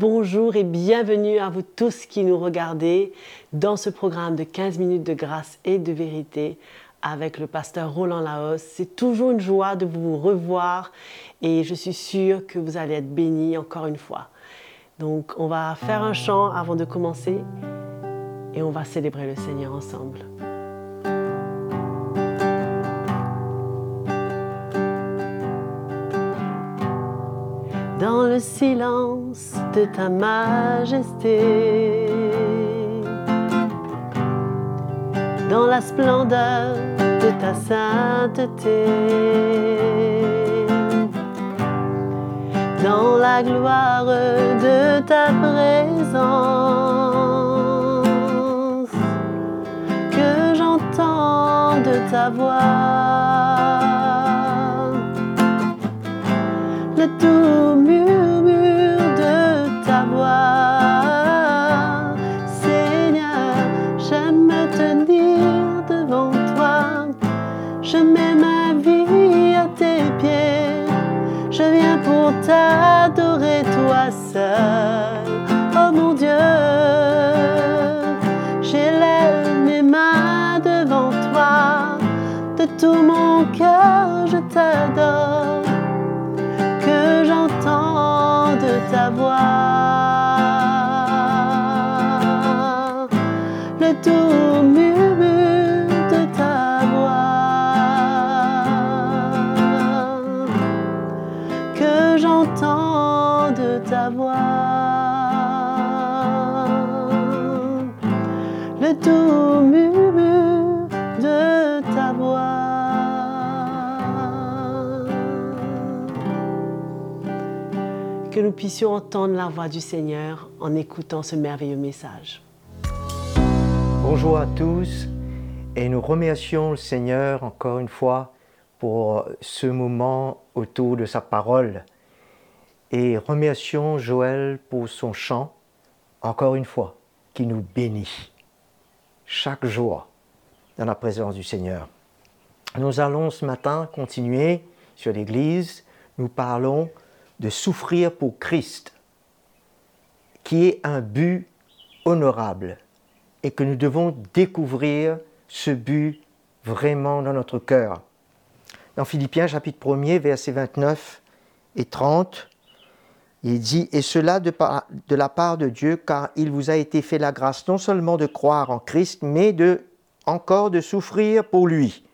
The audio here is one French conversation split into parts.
Bonjour et bienvenue à vous tous qui nous regardez dans ce programme de 15 minutes de grâce et de vérité avec le pasteur Roland Laos. C'est toujours une joie de vous revoir et je suis sûre que vous allez être bénis encore une fois. Donc on va faire un chant avant de commencer et on va célébrer le Seigneur ensemble. Dans le silence de ta majesté, dans la splendeur de ta sainteté, dans la gloire de ta présence, que j'entends de ta voix puissions entendre la voix du Seigneur en écoutant ce merveilleux message. Bonjour à tous et nous remercions le Seigneur encore une fois pour ce moment autour de sa parole et remercions Joël pour son chant encore une fois qui nous bénit chaque jour dans la présence du Seigneur. Nous allons ce matin continuer sur l'Église. Nous parlons de souffrir pour Christ, qui est un but honorable et que nous devons découvrir ce but vraiment dans notre cœur. Dans Philippiens chapitre 1er, versets 29 et 30, il dit, Et cela de, de la part de Dieu, car il vous a été fait la grâce non seulement de croire en Christ, mais de, encore de souffrir pour lui,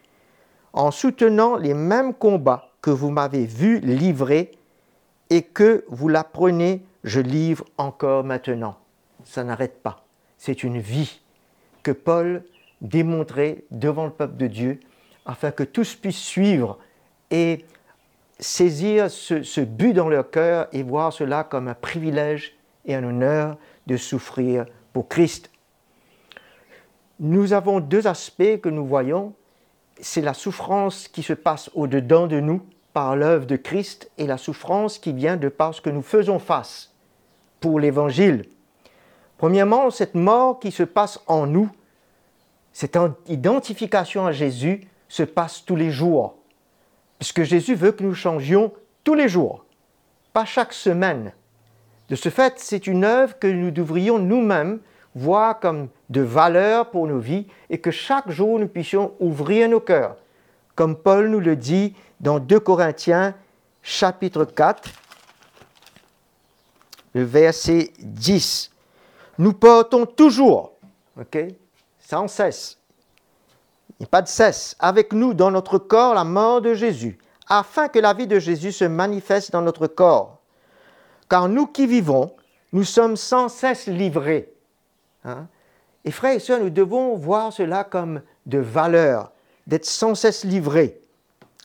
en soutenant les mêmes combats que vous m'avez vu livrer et que vous l'apprenez, je livre encore maintenant. Ça n'arrête pas. C'est une vie que Paul démontrait devant le peuple de Dieu afin que tous puissent suivre et saisir ce, ce but dans leur cœur et voir cela comme un privilège et un honneur de souffrir pour Christ. Nous avons deux aspects que nous voyons. C'est la souffrance qui se passe au-dedans de nous par l'œuvre de Christ et la souffrance qui vient de par ce que nous faisons face pour l'Évangile. Premièrement, cette mort qui se passe en nous, cette identification à Jésus se passe tous les jours, puisque Jésus veut que nous changions tous les jours, pas chaque semaine. De ce fait, c'est une œuvre que nous devrions nous-mêmes voir comme de valeur pour nos vies et que chaque jour nous puissions ouvrir nos cœurs, comme Paul nous le dit dans 2 Corinthiens chapitre 4, le verset 10. Nous portons toujours, sans cesse, il n'y a pas de cesse, avec nous dans notre corps la mort de Jésus, afin que la vie de Jésus se manifeste dans notre corps. Car nous qui vivons, nous sommes sans cesse livrés. Hein? Et frères et sœurs, nous devons voir cela comme de valeur, d'être sans cesse livrés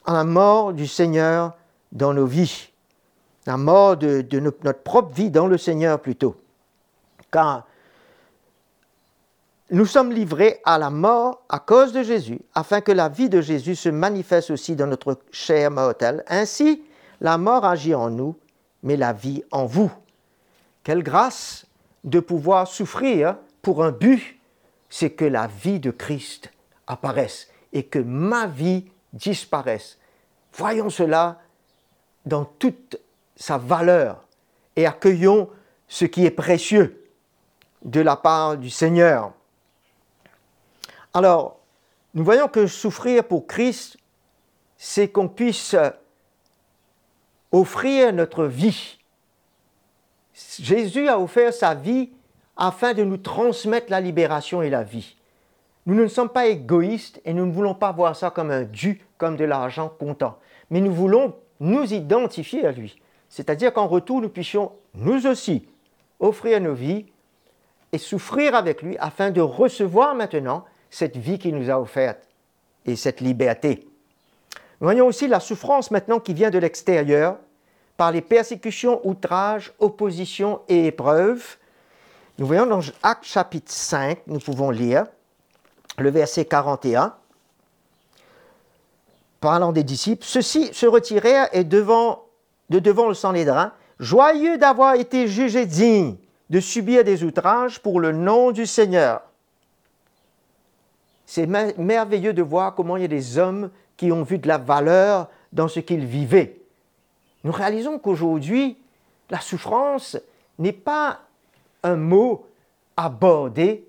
à la mort du Seigneur dans nos vies, la mort de, notre propre vie dans le Seigneur plutôt. Car nous sommes livrés à la mort à cause de Jésus, afin que la vie de Jésus se manifeste aussi dans notre chair mortelle. Ainsi, la mort agit en nous, mais la vie en vous. Quelle grâce de pouvoir souffrir pour un but, c'est que la vie de Christ apparaisse et que ma vie disparaisse. Voyons cela dans toute sa valeur et accueillons ce qui est précieux de la part du Seigneur. Alors, nous voyons que souffrir pour Christ, c'est qu'on puisse offrir notre vie. Jésus a offert sa vie afin de nous transmettre la libération et la vie. Nous ne sommes pas égoïstes et nous ne voulons pas voir ça comme un dû, comme de l'argent comptant. Mais nous voulons nous identifier à lui. C'est-à-dire qu'en retour, nous puissions, nous aussi, offrir nos vies et souffrir avec lui afin de recevoir maintenant cette vie qu'il nous a offerte et cette liberté. Nous voyons aussi la souffrance maintenant qui vient de l'extérieur par les persécutions, outrages, oppositions et épreuves. Nous voyons dans Actes chapitre 5, nous pouvons lire le verset 41, parlant des disciples, ceux-ci se retirèrent et devant, de devant le Sanhédrin, joyeux d'avoir été jugés dignes de subir des outrages pour le nom du Seigneur. C'est merveilleux de voir comment il y a des hommes qui ont vu de la valeur dans ce qu'ils vivaient. Nous réalisons qu'aujourd'hui, la souffrance n'est pas un mot abordé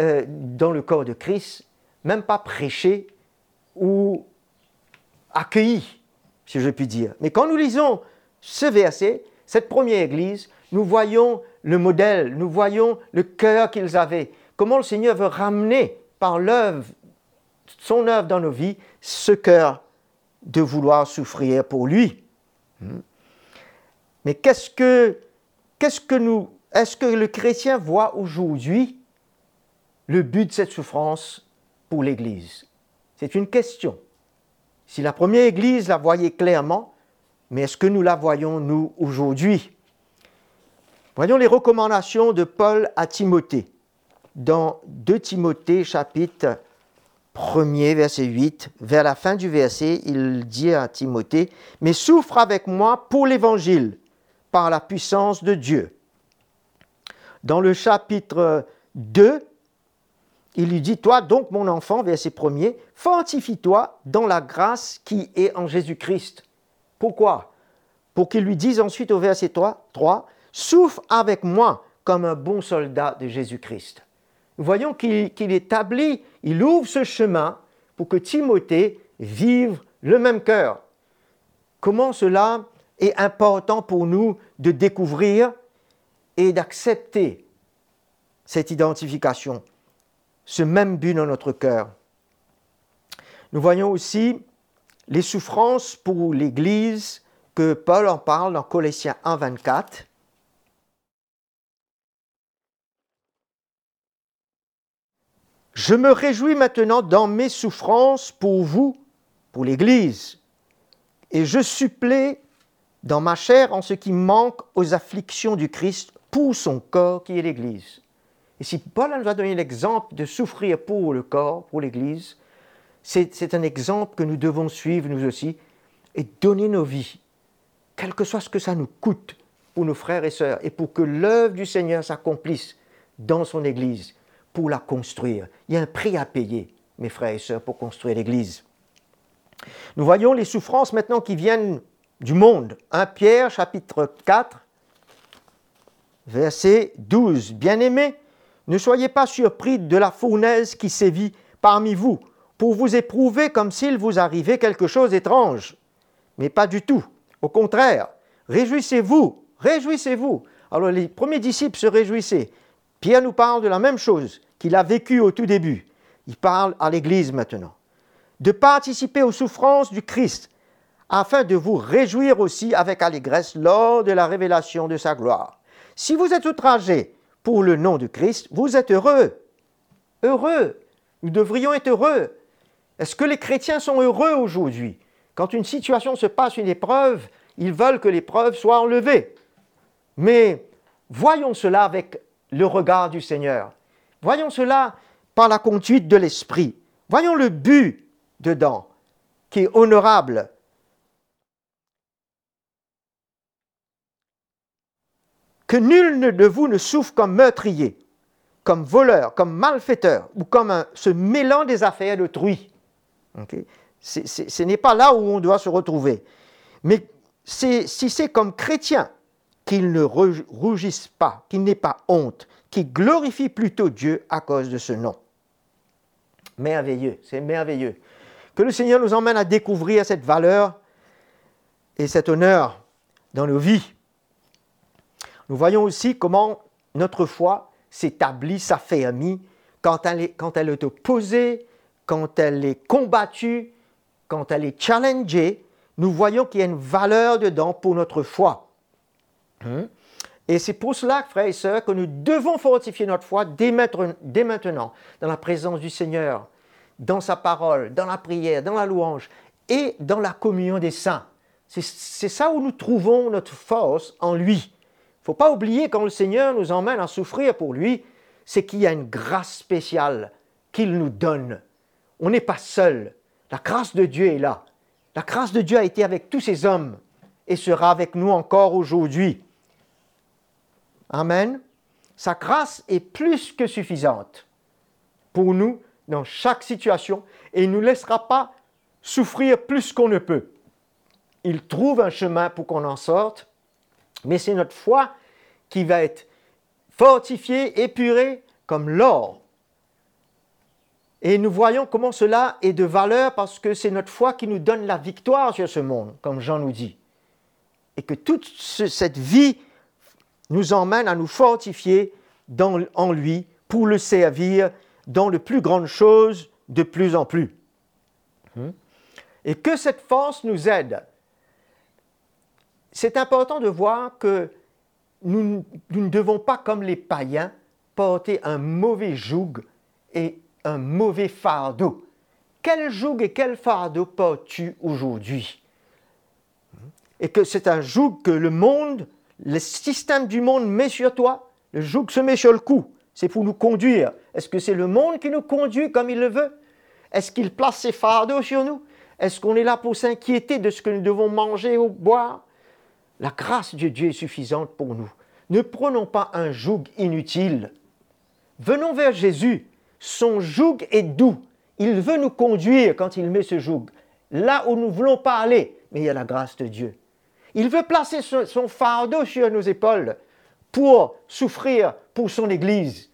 euh, dans le corps de Christ, même pas prêché ou accueilli, si je puis dire. Mais quand nous lisons ce verset, cette première Église, nous voyons le modèle, nous voyons le cœur qu'ils avaient, comment le Seigneur veut ramener par l'œuvre, son œuvre dans nos vies, ce cœur de vouloir souffrir pour lui. Hmm. Mais qu'est-ce que, qu'est-ce que nous, est-ce que le chrétien voit aujourd'hui le but de cette souffrance pour l'Église C'est une question. Si la première Église la voyait clairement, mais est-ce que nous la voyons, nous, aujourd'hui? Voyons les recommandations de Paul à Timothée. Dans 2 Timothée chapitre 1er, verset 8, vers la fin du verset, il dit à Timothée, Mais souffre avec moi pour l'Évangile, par la puissance de Dieu. Dans le chapitre 2, il lui dit, toi donc mon enfant, verset 1er, fortifie-toi dans la grâce qui est en Jésus-Christ. Pourquoi? Pour qu'il lui dise ensuite au verset 3, 3 souffre avec moi comme un bon soldat de Jésus-Christ. Voyons qu'il établit, il ouvre ce chemin pour que Timothée vive le même cœur. Comment cela est important pour nous de découvrir et d'accepter cette identification? Ce même but dans notre cœur. Nous voyons aussi les souffrances pour l'Église que Paul en parle dans Colossiens 1, 24. Je me réjouis maintenant dans mes souffrances pour vous, pour l'Église, et je supplée dans ma chair en ce qui manque aux afflictions du Christ pour son corps qui est l'Église. Et si Paul nous a donné l'exemple de souffrir pour le corps, pour l'Église, c'est un exemple que nous devons suivre nous aussi et donner nos vies, quel que soit ce que ça nous coûte pour nos frères et sœurs, et pour que l'œuvre du Seigneur s'accomplisse dans son Église, pour la construire. Il y a un prix à payer, mes frères et sœurs, pour construire l'Église. Nous voyons les souffrances maintenant qui viennent du monde. 1 Pierre chapitre 4, verset 12. Bien-aimés, ne soyez pas surpris de la fournaise qui sévit parmi vous pour vous éprouver comme s'il vous arrivait quelque chose d'étrange. Mais pas du tout. Au contraire, réjouissez-vous, réjouissez-vous. Alors les premiers disciples se réjouissaient. Pierre nous parle de la même chose qu'il a vécu au tout début. Il parle à l'Église maintenant. De participer aux souffrances du Christ, afin de vous réjouir aussi avec allégresse lors de la révélation de sa gloire. Si vous êtes outragés pour le nom de Christ, vous êtes heureux. Heureux. Nous devrions être heureux. Est-ce que les chrétiens sont heureux aujourd'hui? Quand une situation se passe, une épreuve, ils veulent que l'épreuve soit enlevée. Mais voyons cela avec le regard du Seigneur. Voyons cela par la conduite de l'Esprit. Voyons le but dedans, qui est honorable, que nul de vous ne souffre comme meurtrier, comme voleur, comme malfaiteur ou comme se mêlant des affaires d'autrui. ce n'est pas là où on doit se retrouver. Mais si c'est comme chrétien, qu'il ne rougisse pas, qu'il n'ait pas honte, qu'il glorifie plutôt Dieu à cause de ce nom. Merveilleux, c'est merveilleux. Que le Seigneur nous emmène à découvrir cette valeur et cet honneur dans nos vies. Nous voyons aussi comment notre foi s'établit, s'affermit quand elle, est, quand elle est opposée, quand elle est combattue, quand elle est challengée. Nous voyons qu'il y a une valeur dedans pour notre foi. Hein? Et c'est pour cela, frères et sœurs, que nous devons fortifier notre foi dès maintenant, dans la présence du Seigneur, dans sa parole, dans la prière, dans la louange et dans la communion des saints. C'est ça où nous trouvons notre force en lui. Il ne faut pas oublier quand le Seigneur nous emmène à souffrir pour lui, c'est qu'il y a une grâce spéciale qu'il nous donne. On n'est pas seul. La grâce de Dieu est là. La grâce de Dieu a été avec tous ces hommes et sera avec nous encore aujourd'hui. Amen. Sa grâce est plus que suffisante pour nous dans chaque situation et il ne nous laissera pas souffrir plus qu'on ne peut. Il trouve un chemin pour qu'on en sorte, mais c'est notre foi qui va être fortifiée, épurée comme l'or. Et nous voyons comment cela est de valeur parce que c'est notre foi qui nous donne la victoire sur ce monde, comme Jean nous dit. Et que toute cette vie nous emmène à nous fortifier en lui pour le servir dans de plus grandes choses de plus en plus. Hmm? Et que cette force nous aide. C'est important de voir que nous, ne devons pas, comme les païens, porter un mauvais joug et un mauvais fardeau. Quel joug et quel fardeau portes-tu aujourd'hui? Et que c'est un joug que le monde le système du monde met sur toi, le joug se met sur le cou. C'est pour nous conduire. Est-ce que c'est le monde qui nous conduit comme il le veut? Est-ce qu'il place ses fardeaux sur nous? Est-ce qu'on est là pour s'inquiéter de ce que nous devons manger ou boire? La grâce de Dieu est suffisante pour nous. Ne prenons pas un joug inutile. Venons vers Jésus. Son joug est doux. Il veut nous conduire quand il met ce joug. Là où nous ne voulons pas aller, mais il y a la grâce de Dieu. Il veut placer son fardeau sur nos épaules pour souffrir pour son Église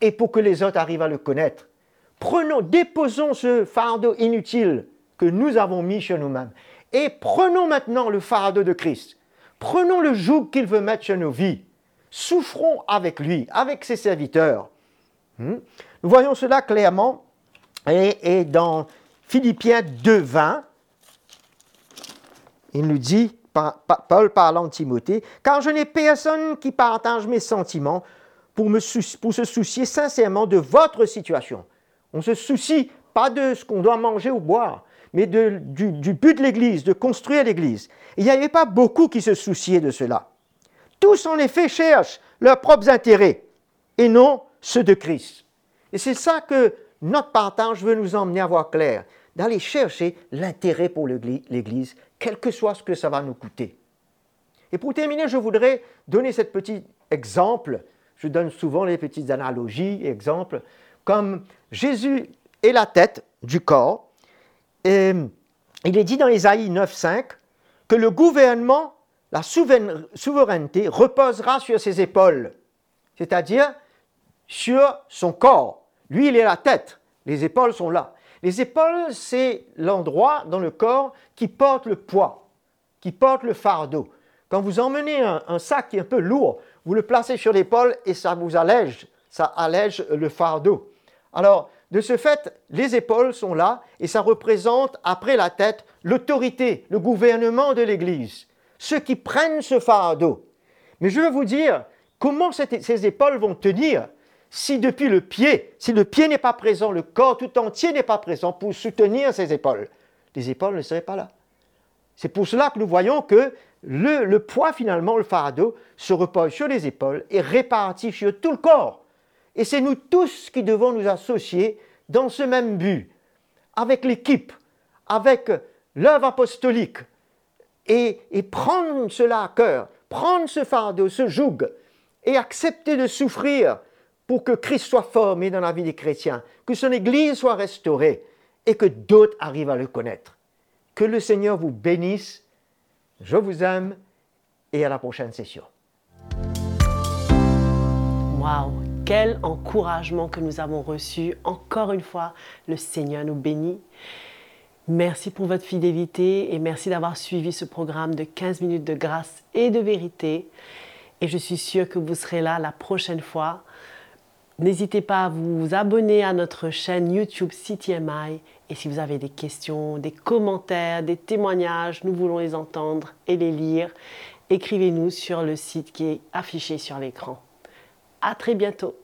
et pour que les autres arrivent à le connaître. Prenons, déposons ce fardeau inutile que nous avons mis sur nous-mêmes et prenons maintenant le fardeau de Christ. Prenons le joug qu'il veut mettre sur nos vies. Souffrons avec lui, avec ses serviteurs. Hmm? Nous voyons cela clairement et, dans Philippiens 2.20, il nous dit Paul parlant de Timothée, car je n'ai personne qui partage mes sentiments pour, pour se soucier sincèrement de votre situation. On se soucie pas de ce qu'on doit manger ou boire, mais du, but de l'Église, de construire l'Église. Il n'y avait pas beaucoup qui se souciaient de cela. Tous, en effet, cherchent leurs propres intérêts et non ceux de Christ. Et c'est ça que notre partage veut nous emmener à voir clair, d'aller chercher l'intérêt pour l'Église quel que soit ce que ça va nous coûter. Et pour terminer, je voudrais donner ce petit exemple. Je donne souvent les petites analogies, exemples, comme Jésus est la tête du corps. Et il est dit dans Ésaïe 9.5 que le gouvernement, la souveraineté reposera sur ses épaules, c'est-à-dire sur son corps. Lui, il est la tête, les épaules sont là. Les épaules, c'est l'endroit dans le corps qui porte le poids, qui porte le fardeau. Quand vous emmenez un, sac qui est un peu lourd, vous le placez sur l'épaule et ça vous allège, ça allège le fardeau. Alors, de ce fait, les épaules sont là et ça représente, après la tête, l'autorité, le gouvernement de l'Église, ceux qui prennent ce fardeau. Mais je veux vous dire, comment ces épaules vont tenir si depuis le pied, si le pied n'est pas présent, le corps tout entier n'est pas présent pour soutenir ses épaules, les épaules ne seraient pas là. C'est pour cela que nous voyons que le, poids finalement, le fardeau, se repose sur les épaules et répartit sur tout le corps. Et c'est nous tous qui devons nous associer dans ce même but, avec l'équipe, avec l'œuvre apostolique, et, prendre cela à cœur, prendre ce fardeau, ce joug, et accepter de souffrir pour que Christ soit formé dans la vie des chrétiens, que son Église soit restaurée et que d'autres arrivent à le connaître. Que le Seigneur vous bénisse. Je vous aime et à la prochaine session. Waouh, quel encouragement que nous avons reçu. Encore une fois, le Seigneur nous bénit. Merci pour votre fidélité et merci d'avoir suivi ce programme de 15 minutes de grâce et de vérité. Et je suis sûre que vous serez là la prochaine fois. N'hésitez pas à vous abonner à notre chaîne YouTube CTMI. Et si vous avez des questions, des commentaires, des témoignages, nous voulons les entendre et les lire. Écrivez-nous sur le site qui est affiché sur l'écran. À très bientôt.